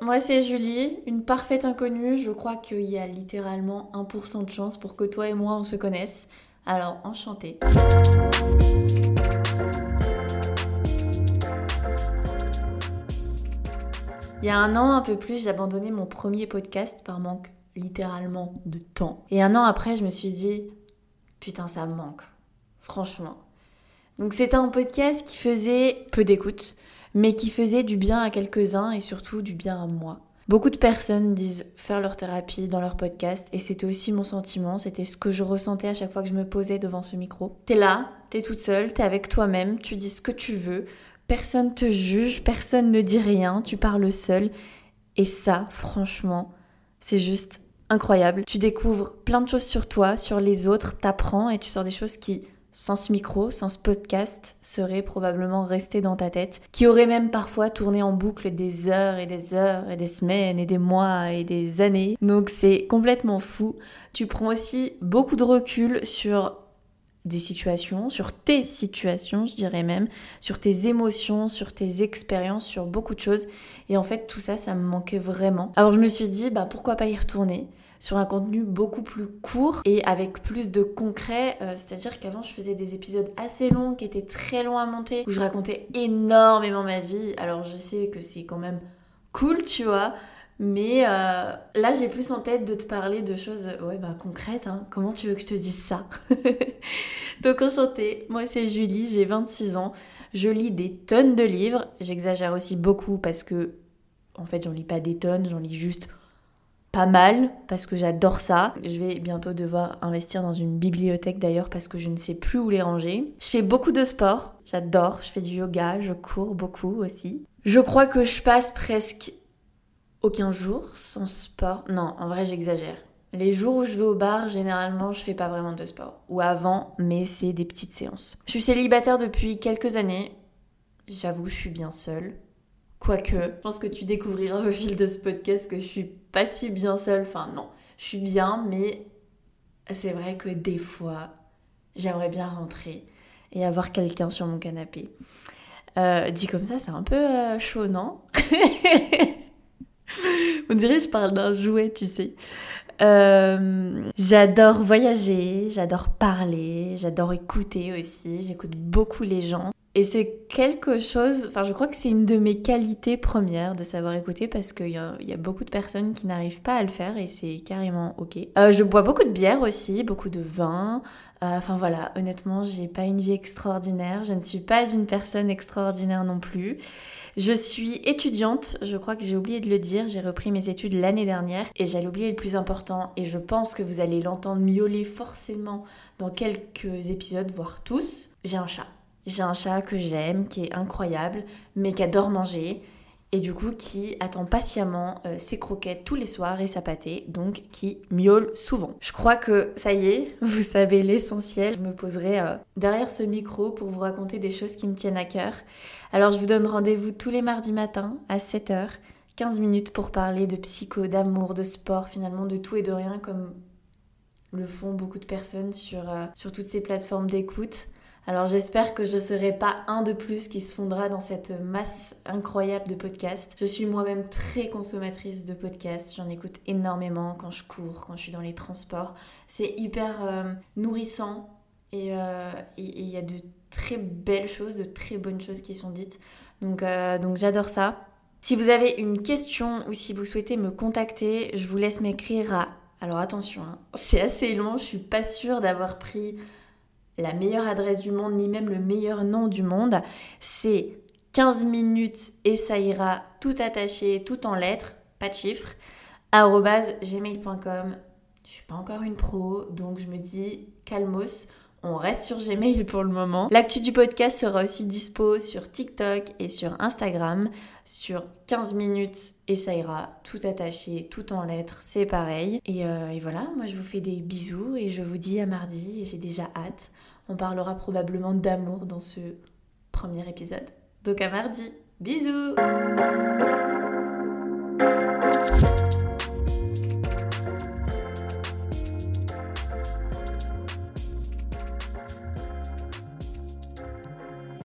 moi c'est Julie, une parfaite inconnue. Je crois qu'il y a littéralement 1% de chance pour que toi et moi on se connaisse. Alors, enchantée. Il y a un an, un peu plus, j'ai abandonné mon premier podcast par manque littéralement de temps. Et un an après, je me suis dit, putain, ça me manque. Franchement. Donc c'était un podcast qui faisait peu d'écoute, mais qui faisait du bien à quelques-uns et surtout du bien à moi. Beaucoup de personnes disent faire leur thérapie dans leur podcast et c'était aussi mon sentiment, c'était ce que je ressentais à chaque fois que je me posais devant ce micro. T'es là, t'es toute seule, t'es avec toi-même, tu dis ce que tu veux, personne te juge, personne ne dit rien, tu parles seul et ça, franchement, c'est juste incroyable. Tu découvres plein de choses sur toi, sur les autres, t'apprends et tu sors des choses qui sans ce micro, sans ce podcast, serait probablement resté dans ta tête, qui aurait même parfois tourné en boucle des heures et des heures et des semaines et des mois et des années. Donc c'est complètement fou. Tu prends aussi beaucoup de recul sur des situations, sur tes situations, je dirais même, sur tes émotions, sur tes expériences, sur beaucoup de choses. Et en fait, tout ça, ça me manquait vraiment. Alors je me suis dit, bah pourquoi pas y retourner? Sur un contenu beaucoup plus court et avec plus de concret. Euh, c'est-à-dire qu'avant, je faisais des épisodes assez longs qui étaient très longs à monter, où je racontais énormément ma vie. Alors, je sais que c'est quand même cool, tu vois. Mais euh, là, j'ai plus en tête de te parler de choses ouais, bah, concrètes. Hein. Comment tu veux que je te dise ça? Donc, enchantée. Moi, c'est Julie, j'ai 26 ans. Je lis des tonnes de livres. J'exagère aussi beaucoup parce que, en fait, j'en lis pas des tonnes, j'en lis juste pas mal parce que j'adore ça. Je vais bientôt devoir investir dans une bibliothèque d'ailleurs parce que je ne sais plus où les ranger. Je fais beaucoup de sport, j'adore, je fais du yoga, je cours beaucoup aussi. Je crois que je passe presque aucun jour sans sport. Non, en vrai j'exagère. Les jours où je vais au bar, généralement, je fais pas vraiment de sport. Ou avant, mais c'est des petites séances. Je suis célibataire depuis quelques années. J'avoue, je suis bien seule. Quoique, je pense que tu découvriras au fil de ce podcast que je suis pas si bien seule. Enfin, non, je suis bien, mais c'est vrai que des fois, j'aimerais bien rentrer et avoir quelqu'un sur mon canapé. Euh, dit comme ça, c'est un peu euh, chaud, non? On dirait que je parle d'un jouet, tu sais. Euh, j'adore voyager, j'adore parler, j'adore écouter aussi, j'écoute beaucoup les gens. Et c'est quelque chose, enfin je crois que c'est une de mes qualités premières de savoir écouter parce qu'il y, a beaucoup de personnes qui n'arrivent pas à le faire et c'est carrément ok. Euh, je bois beaucoup de bière aussi, beaucoup de vin. Euh, enfin voilà, honnêtement, j'ai pas une vie extraordinaire, je ne suis pas une personne extraordinaire non plus. Je suis étudiante, je crois que j'ai oublié de le dire, j'ai repris mes études l'année dernière et j'allais oublier le plus important et je pense que vous allez l'entendre miauler forcément dans quelques épisodes, voire tous. J'ai un chat. J'ai un chat que j'aime, qui est incroyable, mais qui adore manger et du coup qui attend patiemment euh, ses croquettes tous les soirs et sa pâtée, donc qui miaule souvent. Je crois que ça y est, vous savez l'essentiel. Je me poserai euh, derrière ce micro pour vous raconter des choses qui me tiennent à cœur. Alors je vous donne rendez-vous tous les mardis matins à 7h, 15 minutes pour parler de psycho, d'amour, de sport, finalement de tout et de rien comme le font beaucoup de personnes sur, euh, sur toutes ces plateformes d'écoute. Alors j'espère que je ne serai pas un de plus qui se fondra dans cette masse incroyable de podcasts. Je suis moi-même très consommatrice de podcasts, j'en écoute énormément quand je cours, quand je suis dans les transports. C'est hyper euh, nourrissant euh, et il y a de très belles choses, de très bonnes choses qui sont dites. Donc, euh, donc j'adore ça. Si vous avez une question ou si vous souhaitez me contacter, je vous laisse m'écrire à... Alors attention, hein, c'est assez long, je suis pas sûre d'avoir pris la meilleure adresse du monde, ni même le meilleur nom du monde. C'est 15 minutes et ça ira tout attaché, tout en lettres, pas de chiffres, gmail.com. Je suis pas encore une pro, donc je me dis calmos. On reste sur Gmail pour le moment. L'actu du podcast sera aussi dispo sur TikTok et sur Instagram sur 15 minutes et ça ira tout attaché, tout en lettres, c'est pareil. Et, euh, et voilà, moi je vous fais des bisous et je vous dis à mardi et j'ai déjà hâte. On parlera probablement d'amour dans ce premier épisode. Donc à mardi. Bisous